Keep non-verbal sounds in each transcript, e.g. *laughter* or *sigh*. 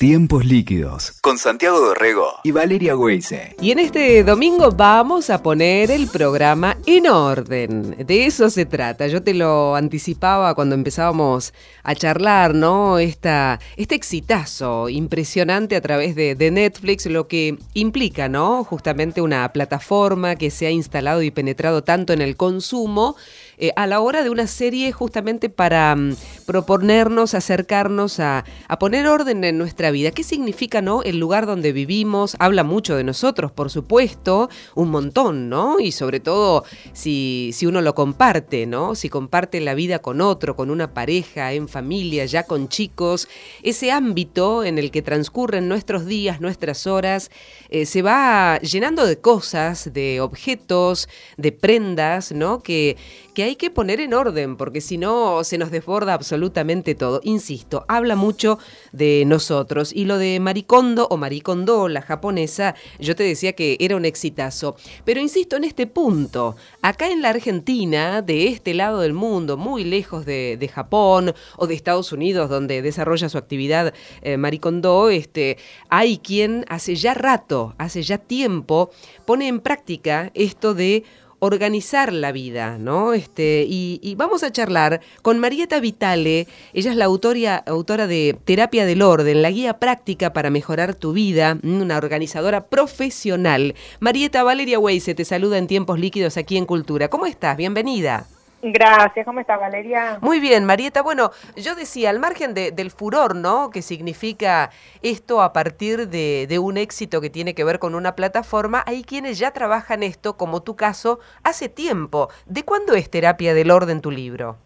Tiempos líquidos con Santiago Dorrego y Valeria Weise. Y en este domingo vamos a poner el programa en orden. De eso se trata. Yo te lo anticipaba cuando empezábamos a charlar, ¿no? Esta, este exitazo impresionante a través de, de Netflix, lo que implica, ¿no? Justamente una plataforma que se ha instalado y penetrado tanto en el consumo eh, a la hora de una serie justamente para mm, proponernos, acercarnos a, poner orden en nuestra vida. ¿Qué significa, no? El lugar donde vivimos, habla mucho de nosotros, por supuesto, un montón, ¿no? Y sobre todo si, si uno lo comparte, ¿no? Si comparte la vida con otro, con una pareja, en familia, ya con chicos, ese ámbito en el que transcurren nuestros días, nuestras horas, eh, se va llenando de cosas, de objetos, de prendas, ¿no? Que, que hay que poner en orden, porque si no se nos desborda absolutamente todo. Insisto, habla mucho de nosotros. Y lo de Maricondo o Maricondo, la japonesa, yo te decía que era un exitazo. Pero insisto en este punto, acá en la Argentina, de este lado del mundo, muy lejos de, de Japón o de Estados Unidos, donde desarrolla su actividad eh, Maricondo, este, hay quien hace ya rato, hace ya tiempo, pone en práctica esto de organizar la vida, ¿no? Este, y, vamos a charlar con Marieta Vitale, ella es la autoria, autora de Terapia del Orden, la guía práctica para mejorar tu vida, una organizadora profesional. Marieta Valeria Weise te saluda en tiempos líquidos aquí en Cultura. ¿Cómo estás? Bienvenida. Gracias, ¿cómo está Valeria? Muy bien, Marieta. Bueno, yo decía, al margen del furor, ¿no? Que significa esto a partir de, de, un éxito que tiene que ver con una plataforma, hay quienes ya trabajan esto, como tu caso, hace tiempo. ¿De cuándo es Terapia del Orden tu libro?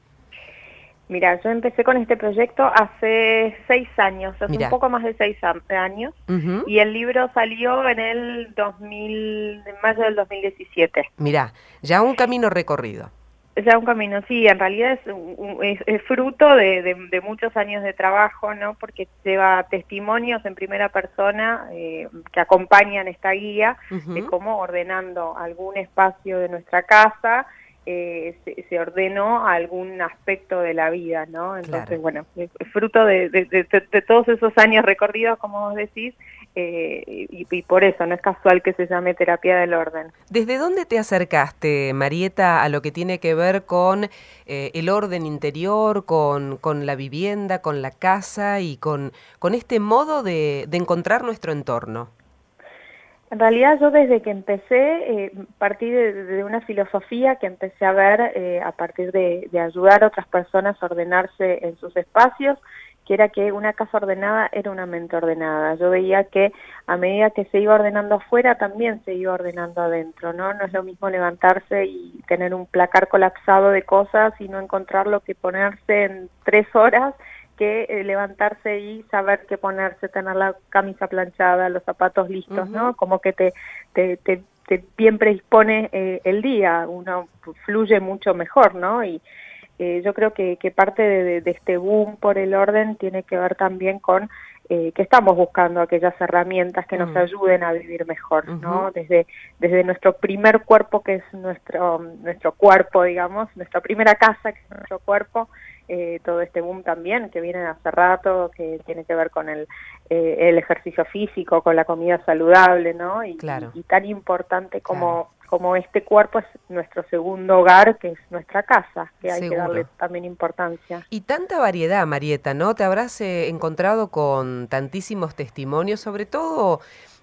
Mira, yo empecé con este proyecto hace seis años, hace un poco más de seis años, y el libro salió en el 2000, en mayo del 2017. Mira, ya un camino recorrido. Ya un camino, sí, en realidad es, es, fruto de, de, muchos años de trabajo, ¿no? Porque lleva testimonios en primera persona eh, que acompañan esta guía de cómo ordenando algún espacio de nuestra casa eh, se, ordenó algún aspecto de la vida, ¿no? Entonces, bueno, es fruto de, de, todos esos años recorridos, como vos decís, eh, y, por eso no es casual que se llame terapia del orden. ¿Desde dónde te acercaste, Marieta, a lo que tiene que ver con eh, el orden interior, con, con, la vivienda, con la casa y con, con este modo de, de encontrar nuestro entorno? En realidad yo desde que empecé eh, partí de, una filosofía que empecé a ver eh, a partir de, de, ayudar a otras personas a ordenarse en sus espacios que era que una casa ordenada era una mente ordenada. Yo veía que a medida que se iba ordenando afuera, también se iba ordenando adentro, ¿no? No es lo mismo levantarse y tener un placar colapsado de cosas y no encontrar lo que ponerse en tres horas que eh, levantarse y saber qué ponerse, tener la camisa planchada, los zapatos listos, ¿no? Como que te, te, te, bien predispone eh, el día, uno fluye mucho mejor, ¿no? Y eh, yo creo que, que parte de, de, este boom por el orden tiene que ver también con eh, que estamos buscando aquellas herramientas que nos mm. ayuden a vivir mejor, ¿no? Desde, desde nuestro primer cuerpo, que es nuestro, nuestro cuerpo, digamos, nuestra primera casa, que es nuestro cuerpo, eh, todo este boom también que viene hace rato, que tiene que ver con el, eh, el ejercicio físico, con la comida saludable, ¿no? Y, y, tan importante como, como este cuerpo es nuestro segundo hogar, que es nuestra casa, que hay que darle también importancia. Y tanta variedad, Marieta, ¿no? Te habrás eh, encontrado con tantísimos testimonios, sobre todo,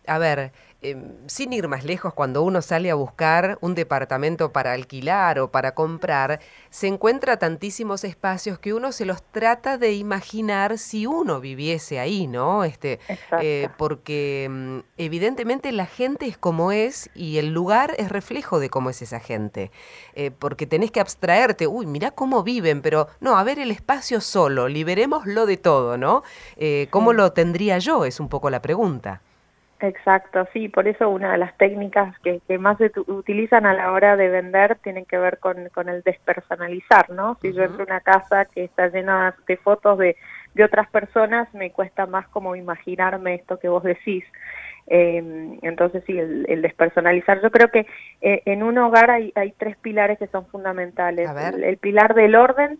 a ver, Em, sin ir más lejos, cuando uno sale a buscar un departamento para alquilar o para comprar, se encuentra tantísimos espacios que uno se los trata de imaginar si uno viviese ahí, ¿no? Este, eh, porque mm, evidentemente la gente es como es y el lugar es reflejo de cómo es esa gente. Eh, porque tenés que abstraerte, uy, mira cómo viven, pero no, a ver el espacio solo, liberémoslo de todo, ¿no? Eh, ¿Cómo lo tendría yo? Es un poco la pregunta. Exacto, sí, por eso una de las técnicas que, más se utilizan a la hora de vender tienen que ver con, con el despersonalizar, ¿no? Si yo entro a una casa que está llena de fotos de, de otras personas, me cuesta más como imaginarme esto que vos decís. Eh, entonces sí, el, despersonalizar. Yo creo que eh, en un hogar hay, hay tres pilares que son fundamentales. el pilar del orden,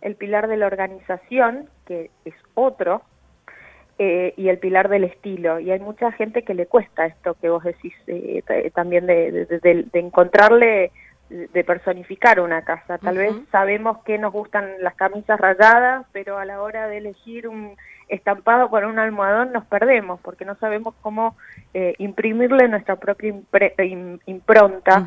el pilar de la organización, que es otro, eh, y el pilar del estilo. Y hay mucha gente que le cuesta esto que vos decís eh, también de, de, encontrarle de personificar una casa. Tal vez sabemos que nos gustan las camisas rayadas, pero a la hora de elegir un, estampado con un almohadón nos perdemos porque no sabemos cómo eh, imprimirle nuestra propia impronta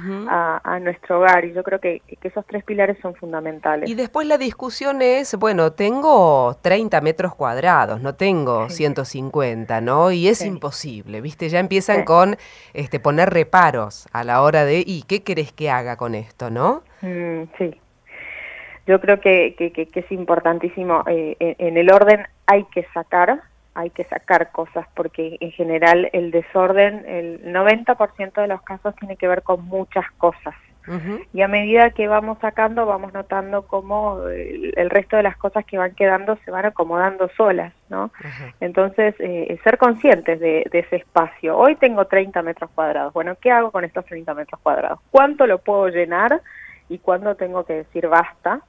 a, nuestro hogar y yo creo que, esos tres pilares son fundamentales. Y después la discusión es, bueno, tengo 30 metros cuadrados, no tengo 150, ¿no? Y es imposible, ¿viste? Ya empiezan con este, poner reparos a la hora de, ¿y qué querés que haga con esto, no? Mm, sí. Yo creo que, que, es importantísimo. Eh, en el orden hay que sacar, hay que sacar cosas porque en general el desorden, el 90% de los casos tiene que ver con muchas cosas. Y a medida que vamos sacando, vamos notando cómo el, resto de las cosas que van quedando se van acomodando solas, ¿no? Entonces, eh, ser conscientes de, de, ese espacio. Hoy tengo 30 metros cuadrados. Bueno, ¿qué hago con estos 30 metros cuadrados? ¿Cuánto lo puedo llenar? Y cuándo tengo que decir basta.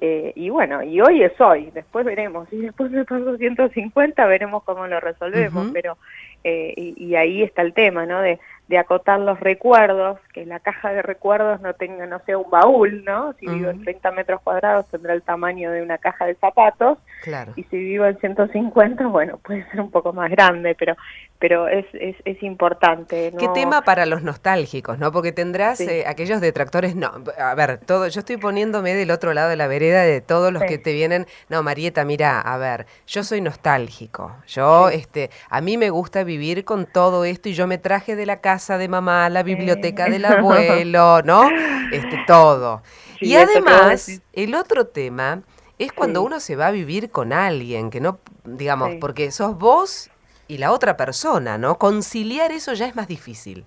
Eh, y bueno, y hoy es hoy, después veremos. Y después me paso 150, veremos cómo lo resolvemos. Pero eh, y, ahí está el tema, ¿no? De, de acotar los recuerdos, que la caja de recuerdos no tenga, no sea un baúl, ¿no? Si vivo en 30 metros cuadrados tendrá el tamaño de una caja de zapatos, claro. y si vivo en 150, bueno, puede ser un poco más grande, pero pero es, es, es importante. ¿Qué tema para los nostálgicos, no? Porque tendrás eh, aquellos detractores, no, a ver, todo, yo estoy poniéndome del otro lado de la vereda de todos los que te vienen, no, Marieta, mira, a ver, yo soy nostálgico, yo, este, a mí me gusta vivir con todo esto y yo me traje de la casa de mamá, la biblioteca del *laughs* abuelo, ¿no? Este, todo. y además, el otro tema es cuando uno se va a vivir con alguien, que no, digamos, porque sos vos y la otra persona, ¿no? Conciliar eso ya es más difícil.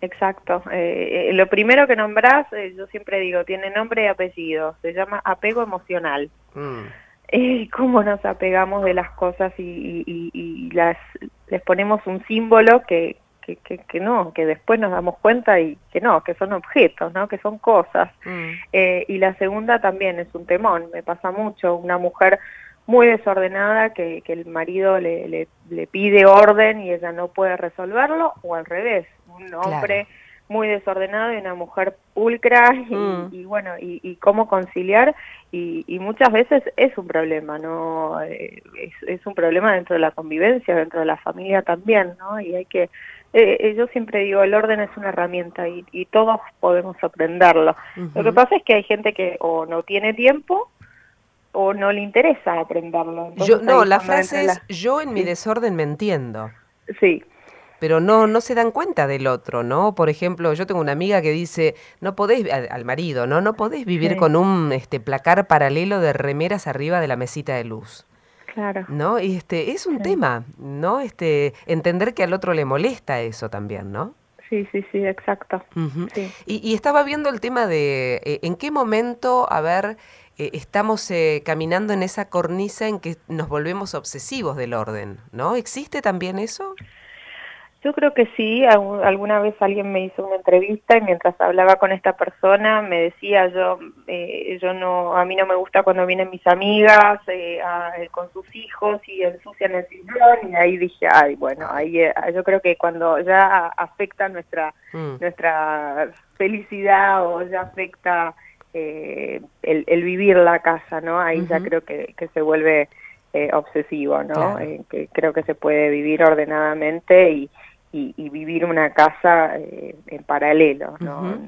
Exacto. Eh, eh, lo primero que nombrás, eh, yo siempre digo, tiene nombre y apellido, se llama apego emocional. Mm. Cómo nos apegamos de las cosas y, y, las les ponemos un símbolo que, que, que, no, que después nos damos cuenta y que no, que son objetos, ¿no? que son cosas. Mm. Eh, y la segunda también es un temón, me pasa mucho, una mujer muy desordenada que, que el marido le, le, le, pide orden y ella no puede resolverlo, o al revés, un hombre muy desordenado y una mujer pulcra *laughs* y, mm. bueno y, y, cómo conciliar y, y, muchas veces es un problema no eh, es, es, un problema dentro de la convivencia dentro de la familia también no y hay que eh, eh, yo siempre digo, el orden es una herramienta y, y todos podemos aprenderlo. Lo que pasa es que hay gente que o no tiene tiempo o no le interesa aprenderlo. yo, no, la frase es, yo en mi desorden me entiendo. Sí. Pero no, no se dan cuenta del otro, ¿no? Por ejemplo, yo tengo una amiga que dice, no podés, al, marido, ¿no? No podés vivir con un este, placar paralelo de remeras arriba de la mesita de luz. Claro. ¿No? Y este, es un tema, ¿no? Este, entender que al otro le molesta eso también, ¿no? Sí, sí, sí, exacto. y, estaba viendo el tema de eh, en qué momento, a ver, eh, estamos eh, caminando en esa cornisa en que nos volvemos obsesivos del orden, ¿no? ¿Existe también eso? Yo creo que sí, alguna vez alguien me hizo una entrevista y mientras hablaba con esta persona me decía yo, eh, yo no, a mí no me gusta cuando vienen mis amigas eh, eh, con sus hijos y ensucian el sillón y ahí dije, ay, bueno, ahí yo creo que cuando ya afecta nuestra mm. nuestra felicidad o ya afecta el, el, vivir la casa, ¿no? Ahí ya creo que, que se vuelve obsesivo, ¿no? que creo que se puede vivir ordenadamente y y, vivir una casa eh, en paralelo, ¿no?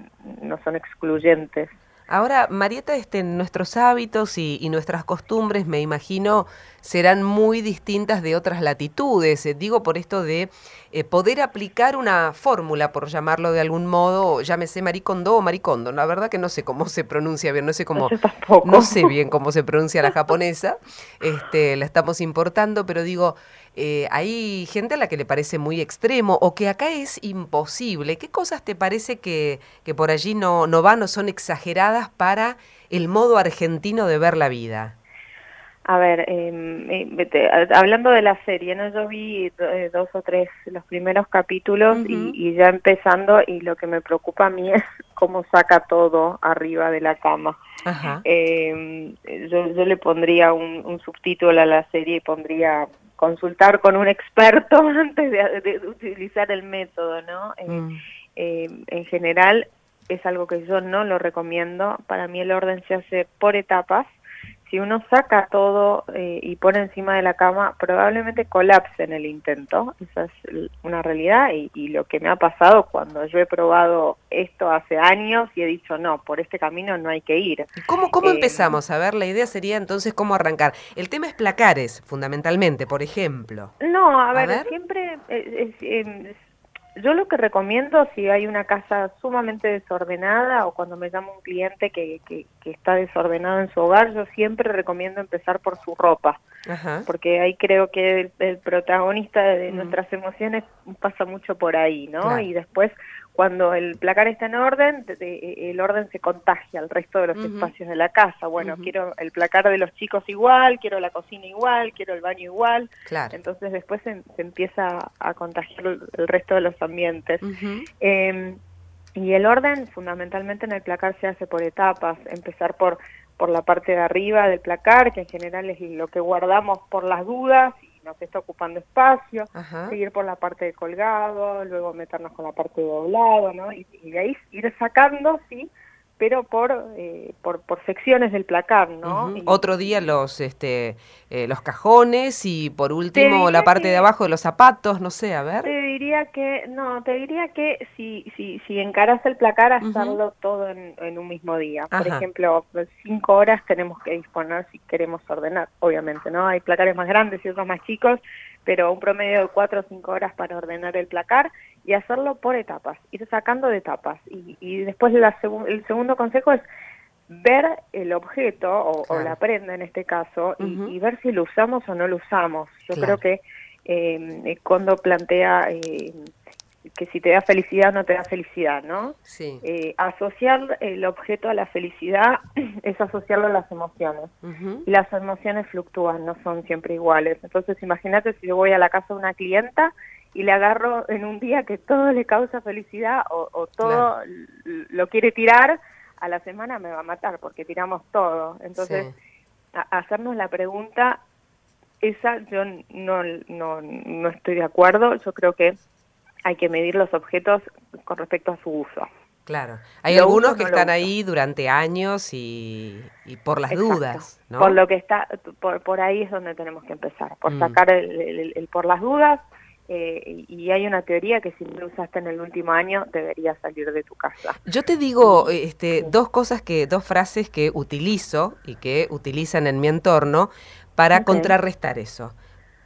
no son excluyentes. Ahora, Marieta, este, nuestros hábitos y, nuestras costumbres, me imagino, serán muy distintas de otras latitudes. Eh, digo por esto de eh, poder aplicar una fórmula, por llamarlo de algún modo, llámese maricondo o maricondo. La verdad que no sé cómo se pronuncia bien, no sé cómo, no sé bien cómo se pronuncia la japonesa. Este, la estamos importando, pero digo, eh, hay gente a la que le parece muy extremo o que acá es imposible. ¿Qué cosas te parece que, que por allí no, no van o son exageradas para el modo argentino de ver la vida? A ver, em, eh, hablando de la serie, ¿no? Yo vi eh, dos o tres los primeros capítulos y, ya empezando y lo que me preocupa a mí *laughs* es cómo saca todo arriba de la cama. Em, yo, yo, le pondría un, un, subtítulo a la serie y pondría consultar con un experto *laughs* antes de, utilizar el método, ¿no? Mm. en general es algo que yo no lo recomiendo. Para mí el orden se hace por etapas si uno saca todo eh, y pone encima de la cama, probablemente colapse en el intento. Esa es una realidad y, lo que me ha pasado cuando yo he probado esto hace años y he dicho, no, por este camino no hay que ir. ¿Cómo, cómo eh, empezamos? A ver, la idea sería entonces cómo arrancar. El tema es placares, fundamentalmente, por ejemplo. No, a, ver, siempre... Eh, yo lo que recomiendo si hay una casa sumamente desordenada o cuando me llama un cliente que, que, está desordenado en su hogar, yo siempre recomiendo empezar por su ropa, porque ahí creo que el, protagonista de, nuestras emociones pasa mucho por ahí, ¿no? Y después cuando el placar está en orden, el orden se contagia al resto de los espacios de la casa. Bueno, quiero el placar de los chicos igual, quiero la cocina igual, quiero el baño igual. Entonces después se, empieza a contagiar el, resto de los ambientes. Em, y el orden fundamentalmente en el placar se hace por etapas, empezar por por la parte de arriba del placar, que en general es lo que guardamos por las dudas nos está ocupando espacio, seguir por la parte de colgado, luego meternos con la parte de doblado, ¿no? Y, y de ahí ir sacando, sí, pero por, eh, por, por, secciones del placar, ¿no? Otro día los este eh, los cajones y por último la parte de abajo de los zapatos, no sé, a ver. Te diría que, no, te diría que si, si, si encaras el placar, hacerlo todo en, en, un mismo día. Por ejemplo, cinco horas tenemos que disponer si queremos ordenar, obviamente, ¿no? Hay placares más grandes y otros más chicos, pero un promedio de cuatro o cinco horas para ordenar el placar y hacerlo por etapas, ir sacando de etapas. Y, y después la el segundo consejo es ver el objeto o, la prenda en este caso y, ver si lo usamos o no lo usamos. Yo creo que eh, cuando plantea eh, que si te da felicidad no te da felicidad, ¿no? Sí. Eh, asociar el objeto a la felicidad *clears throat* es asociarlo a las emociones. Y las emociones fluctúan, no son siempre iguales. Entonces imagínate si yo voy a la casa de una clienta y le agarro en un día que todo le causa felicidad o, todo lo quiere tirar, a la semana me va a matar porque tiramos todo. Entonces, hacernos la pregunta, esa yo no, no, no estoy de acuerdo. Yo creo que hay que medir los objetos con respecto a su uso. Claro. Hay algunos que están ahí durante años y, por las dudas, ¿no? Por lo que está, por, por ahí es donde tenemos que empezar, por mm. sacar el, por las dudas, eh, y hay una teoría que si no lo usaste en el último año debería salir de tu casa. Yo te digo este, dos cosas que, dos frases que utilizo y que utilizan en mi entorno para contrarrestar eso.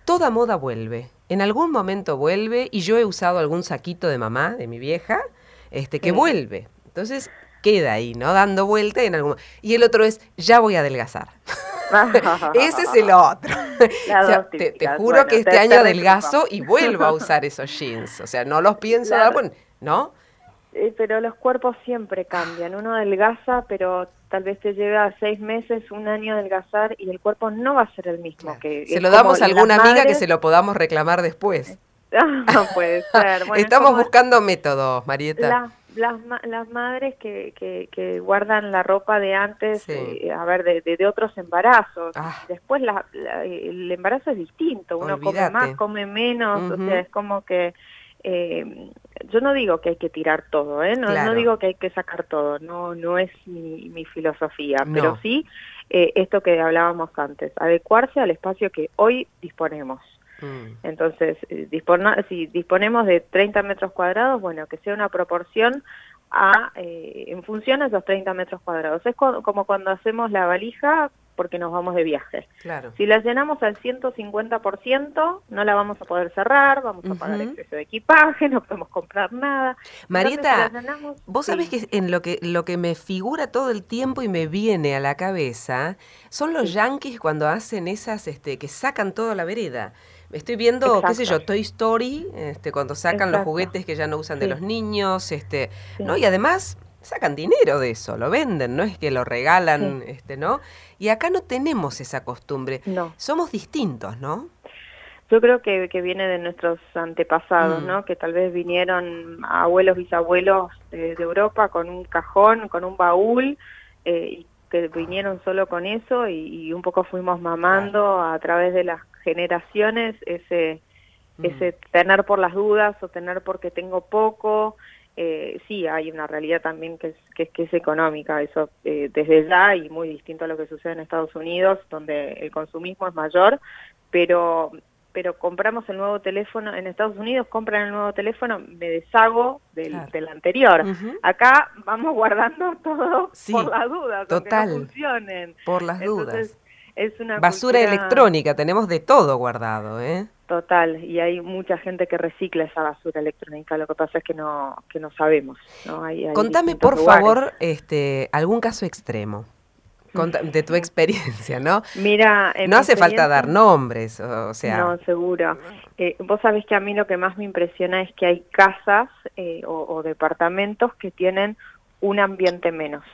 Toda moda vuelve, en algún momento vuelve y yo he usado algún saquito de mamá, de mi vieja, este, que vuelve. Entonces queda ahí, ¿no? Dando vuelta en algún Y el otro es, ya voy a adelgazar. *laughs* *laughs* Ese es el otro. *laughs* te, juro que este año adelgazo y vuelvo a *laughs* usar esos jeans. O sea, no los pienso, ¿no? Eh, pero los cuerpos siempre cambian. Uno adelgaza, pero tal vez te lleva seis meses, un año adelgazar y el cuerpo no va a ser el mismo. que Se lo damos a alguna amiga que se lo podamos reclamar después. no puede ser. Estamos buscando métodos, Marieta las, las madres que, que, guardan la ropa de antes, eh, a ver, de, de, otros embarazos. Ah. Después la, el embarazo es distinto, uno come más, come menos, o sea, es como que... Eh, yo no digo que hay que tirar todo, ¿eh? no, no digo que hay que sacar todo, no, no es mi, mi filosofía, pero sí eh, esto que hablábamos antes, adecuarse al espacio que hoy disponemos. Mm. Entonces, eh, si disponemos de 30 metros cuadrados, bueno, que sea una proporción a, eh, en función a esos 30 metros cuadrados. Es como cuando hacemos la valija porque nos vamos de viaje. Claro. Si la llenamos al 150%, no la vamos a poder cerrar, vamos a pagar exceso de equipaje, *laughs* no podemos comprar nada. Marieta, vos sabés que en lo que lo que me figura todo el tiempo y me viene a la cabeza son los yankees cuando hacen esas este que sacan toda la vereda. Estoy viendo, qué sé yo, Toy Story, este, cuando sacan los juguetes que ya no usan de los niños, este, ¿no? Y además sacan dinero de eso, lo venden, no es que lo regalan, este, ¿no? Y acá no tenemos esa costumbre. No. Somos distintos, ¿no? Yo creo que, que viene de nuestros antepasados, mm. ¿no? Que tal vez vinieron abuelos, bisabuelos de, Europa con un cajón, con un baúl, eh, y que vinieron solo con eso y, un poco fuimos mamando a través de las generaciones ese, mm. ese tener por las dudas o tener porque tengo poco. Eh, sí, hay una realidad también que es, que, que es económica, eso eh, desde ya y muy distinto a lo que sucede en Estados Unidos, donde el consumismo es mayor, pero pero compramos el nuevo teléfono, en Estados Unidos compran el nuevo teléfono, me deshago del, del anterior. Acá vamos guardando *laughs* todo por las dudas, total, no funcionen. Por las dudas. Es una basura electrónica, tenemos de todo guardado, ¿eh? Total, y hay mucha gente que recicla esa basura electrónica, lo que pasa es que no, que no sabemos. ¿no? Contame, por favor, este, algún caso extremo *laughs* de tu experiencia, ¿no? Mira, no hace falta dar nombres, o, sea. No, seguro. Eh, vos sabés que a mí lo que más me impresiona es que hay casas eh, o, departamentos que tienen un ambiente menos.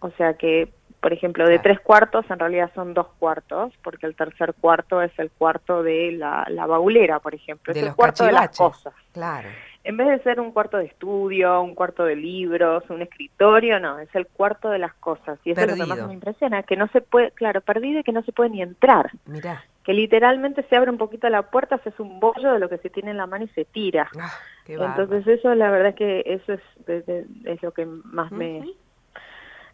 O sea que, por ejemplo, de tres cuartos en realidad son dos cuartos, porque el tercer cuarto es el cuarto de la, la baulera, por ejemplo. De es los el cuarto de las cosas. Claro en vez de ser un cuarto de estudio, un cuarto de libros, un escritorio, no, es el cuarto de las cosas. Y eso es lo que más me impresiona, que no se puede, claro, perdido y que no se puede ni entrar. Mirá. Que literalmente se abre un poquito la puerta, se hace un bollo de lo que se tiene en la mano y se tira. Ah, Entonces eso, la verdad es que eso es, es, lo que más me...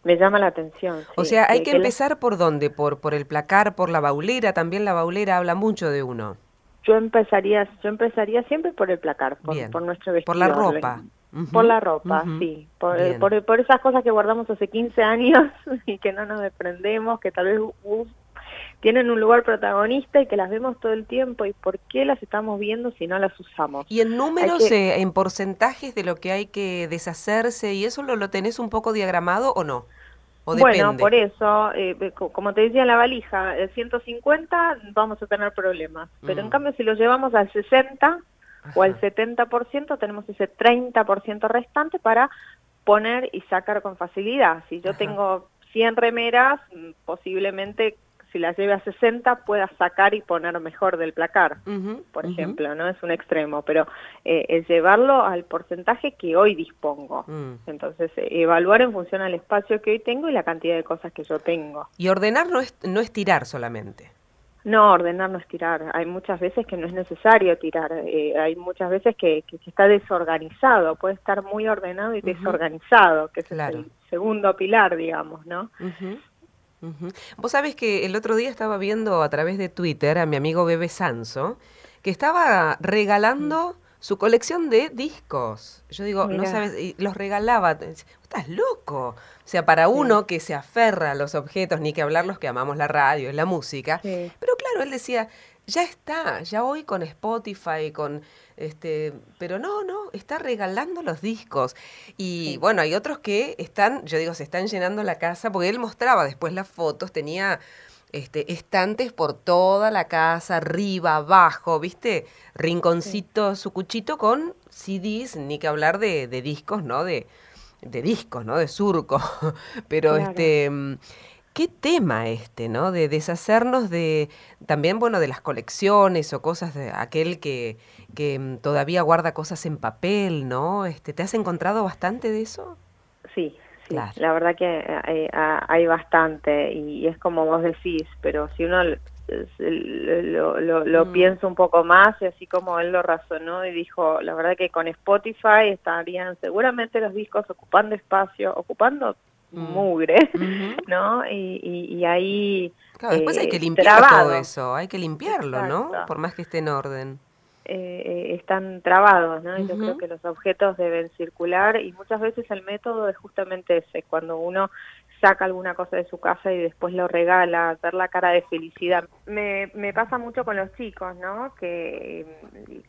Me llama la atención. o sea, hay que, empezar por dónde, por por el placar, por la baulera, también la baulera habla mucho de uno. Yo empezaría yo empezaría siempre por el placar por, por nuestro vestido por la ropa. por la ropa sí por, por, por, esas cosas que guardamos hace 15 años *laughs* y que no nos desprendemos que tal vez tienen un lugar protagonista y que las vemos todo el tiempo y por qué las estamos viendo si no las usamos. Y en números eh, en porcentajes de lo que hay que deshacerse y eso lo, lo tenés un poco diagramado o no bueno, por eso, eh, como te decía en la valija, el 150 vamos a tener problemas, pero en mm. cambio si lo llevamos al 60 o al 70%, tenemos ese 30% restante para poner y sacar con facilidad. Si yo tengo 100 remeras, mm, posiblemente si la lleve a 60 pueda sacar y poner mejor del placar, por ejemplo, ¿no? Es un extremo, pero eh, es llevarlo al porcentaje que hoy dispongo. Mm. Entonces, eh, evaluar en función al espacio que hoy tengo y la cantidad de cosas que yo tengo. Y ordenar no es, no es tirar solamente. No, ordenar no es tirar. Hay muchas veces que no es necesario tirar. Eh, hay muchas veces que, que, está desorganizado. Puede estar muy ordenado y desorganizado, que es el segundo pilar, digamos, ¿no? Vos sabés que el otro día estaba viendo a través de Twitter a mi amigo Bebe Sanso, que estaba regalando mm. su colección de discos. Yo digo, no sabes, y los regalaba. Estás loco. O sea, para uno que se aferra a los objetos, ni que hablar los que amamos la radio, la música. Pero claro, él decía, ya está, ya voy con Spotify, con este, pero no, no, está regalando los discos. Y bueno, hay otros que están, yo digo, se están llenando la casa, porque él mostraba después las fotos, tenía este, estantes por toda la casa, arriba, abajo, ¿viste? Rinconcito, su cuchito con CDs, ni que hablar de, de discos, ¿no? De, de discos, ¿no? De surco. *laughs* Pero este qué tema este, ¿no? De deshacernos de también, bueno, de las colecciones o cosas de aquel que, que mm, todavía guarda cosas en papel, ¿no? Este, ¿Te has encontrado bastante de eso? Sí, sí. La verdad que hay, hay, bastante y es como vos decís, pero si uno lo, lo, mm. piensa un poco más y así como él lo razonó y dijo, la verdad que con Spotify estarían seguramente los discos ocupando espacio, ocupando Mm. mugre, *laughs* ¿no? Y, y, ahí... Claro, después hay que eh, limpiar todo eso, hay que limpiarlo, ¿no? Por más que esté en orden. Eh, eh, están trabados, ¿no? Yo creo que los objetos deben circular y muchas veces el método es justamente ese, cuando uno saca alguna cosa de su casa y después lo regala, ver la cara de felicidad. Me, me pasa mucho con los chicos, ¿no? Que,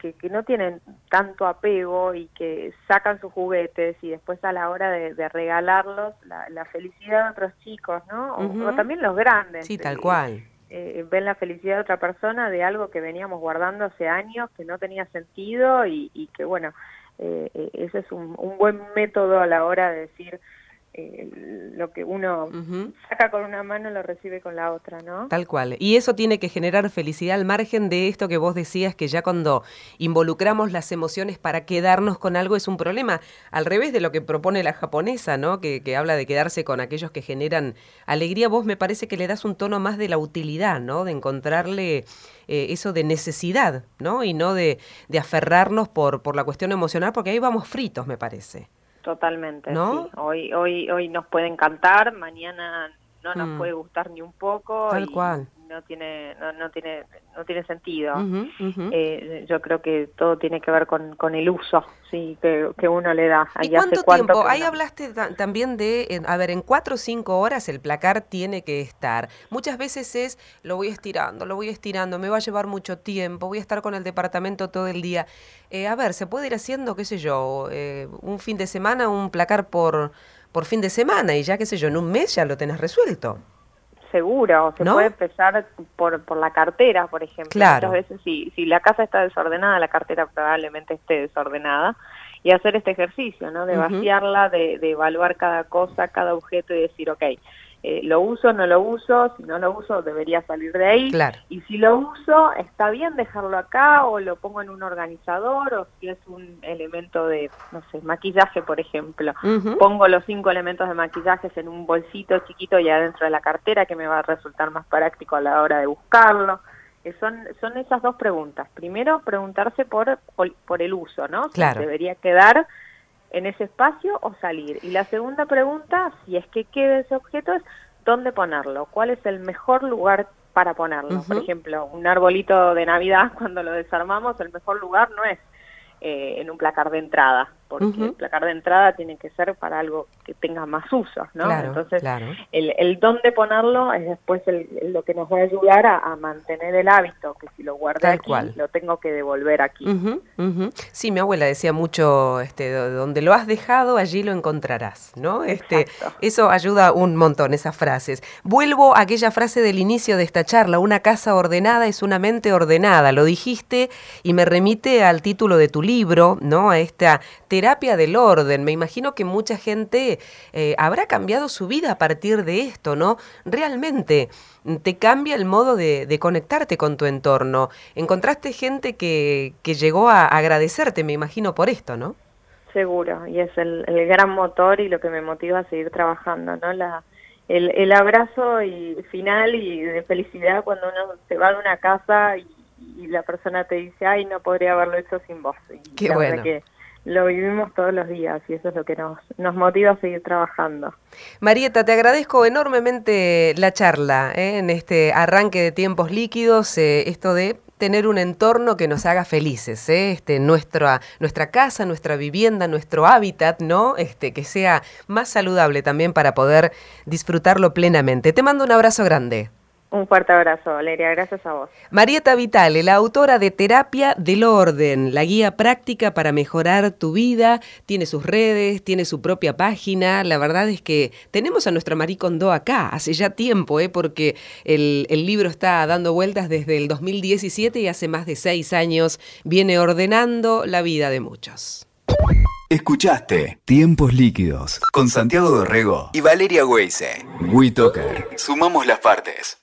que, no tienen tanto apego y que sacan sus juguetes y después a la hora de, regalarlos, la, felicidad de otros chicos, ¿no? O, también los grandes. Sí, tal cual. Eh, ven la felicidad de otra persona de algo que veníamos guardando hace años, que no tenía sentido y, y que, bueno, eh, eh ese es un, un buen método a la hora de decir eh, lo que uno saca con una mano lo recibe con la otra, ¿no? Tal cual. Y eso tiene que generar felicidad al margen de esto que vos decías, que ya cuando involucramos las emociones para quedarnos con algo es un problema, al revés de lo que propone la japonesa, ¿no? Que, habla de quedarse con aquellos que generan alegría, vos me parece que le das un tono más de la utilidad, ¿no? De encontrarle eh, eso de necesidad, ¿no? Y no de, de aferrarnos por, por la cuestión emocional, porque ahí vamos fritos, me parece. Totalmente, ¿No? Hoy, hoy, hoy nos puede encantar, mañana no nos mm. puede gustar ni un poco. Tal cual no tiene no, no tiene no tiene sentido. Eh, yo creo que todo tiene que ver con, con el uso sí que, que uno le da. ¿Y cuánto tiempo ahí hablaste también de a ver en cuatro o cinco horas el placar tiene que estar. Muchas veces es lo voy estirando lo voy estirando me va a llevar mucho tiempo voy a estar con el departamento todo el día. Eh, a ver se puede ir haciendo qué sé yo eh, un fin de semana un placar por por fin de semana y ya qué sé yo en un mes ya lo tenés resuelto seguro, se puede empezar por, por la cartera, por ejemplo. Claro. Muchas veces si, si la casa está desordenada, la cartera probablemente esté desordenada. Y hacer este ejercicio, ¿no? De vaciarla, de, de evaluar cada cosa, cada objeto y decir, ok, eh, lo uso, no lo uso, si no lo uso debería salir de ahí. Y si lo uso, está bien dejarlo acá o lo pongo en un organizador o si es un elemento de, no sé, maquillaje, por ejemplo. Pongo los cinco elementos de maquillajes en un bolsito chiquito y adentro de la cartera que me va a resultar más práctico a la hora de buscarlo. Eh, son, son esas dos preguntas. Primero, preguntarse por, por, el uso, ¿no? Claro. debería quedar en ese espacio o salir. Y la segunda pregunta, si es que queda ese objeto, es dónde ponerlo, cuál es el mejor lugar para ponerlo. Por ejemplo, un arbolito de Navidad, *laughs* cuando lo desarmamos, el mejor lugar no es eh, en un placar de entrada, porque el placar de entrada tiene que ser para algo que tenga más usos, ¿no? Entonces, El, el dónde ponerlo es después lo que nos va a ayudar a, mantener el hábito, que si lo guardé aquí, lo tengo que devolver aquí. Sí, mi abuela decía mucho, este, donde lo has dejado, allí lo encontrarás, ¿no? Este, eso ayuda un montón, esas frases. Vuelvo a aquella frase del inicio de esta charla, una casa ordenada es una mente ordenada, lo dijiste y me remite al título de tu libro, ¿no? A esta terapia del orden. Me imagino que mucha gente eh, habrá cambiado su vida a partir de esto, ¿no? Realmente te cambia el modo de, conectarte con tu entorno. Encontraste gente que, que llegó a agradecerte, me imagino, por esto, ¿no? Seguro, y es el, gran motor y lo que me motiva a seguir trabajando, ¿no? La, el, el abrazo y final y de felicidad cuando uno se va de una casa y y la persona te dice, ay, no podría haberlo hecho sin vos. Y Qué bueno. Que lo vivimos todos los días y eso es lo que nos, nos motiva a seguir trabajando. Marieta, te agradezco enormemente la charla ¿eh? en este arranque de tiempos líquidos, eh, esto de tener un entorno que nos haga felices, ¿eh? este, nuestra, nuestra casa, nuestra vivienda, nuestro hábitat, ¿no? Este, que sea más saludable también para poder disfrutarlo plenamente. Te mando un abrazo grande. Un fuerte abrazo, Valeria. Gracias a vos. Marieta Vitale, la autora de Terapia del Orden, la guía práctica para mejorar tu vida. Tiene sus redes, tiene su propia página. La verdad es que tenemos a nuestra Marie Kondo acá hace ya tiempo, ¿eh? porque el, el libro está dando vueltas desde el 2017 y hace más de seis años viene ordenando la vida de muchos. Escuchaste Tiempos Líquidos con Santiago Dorrego y Valeria Weise. WeToker. Sumamos las partes.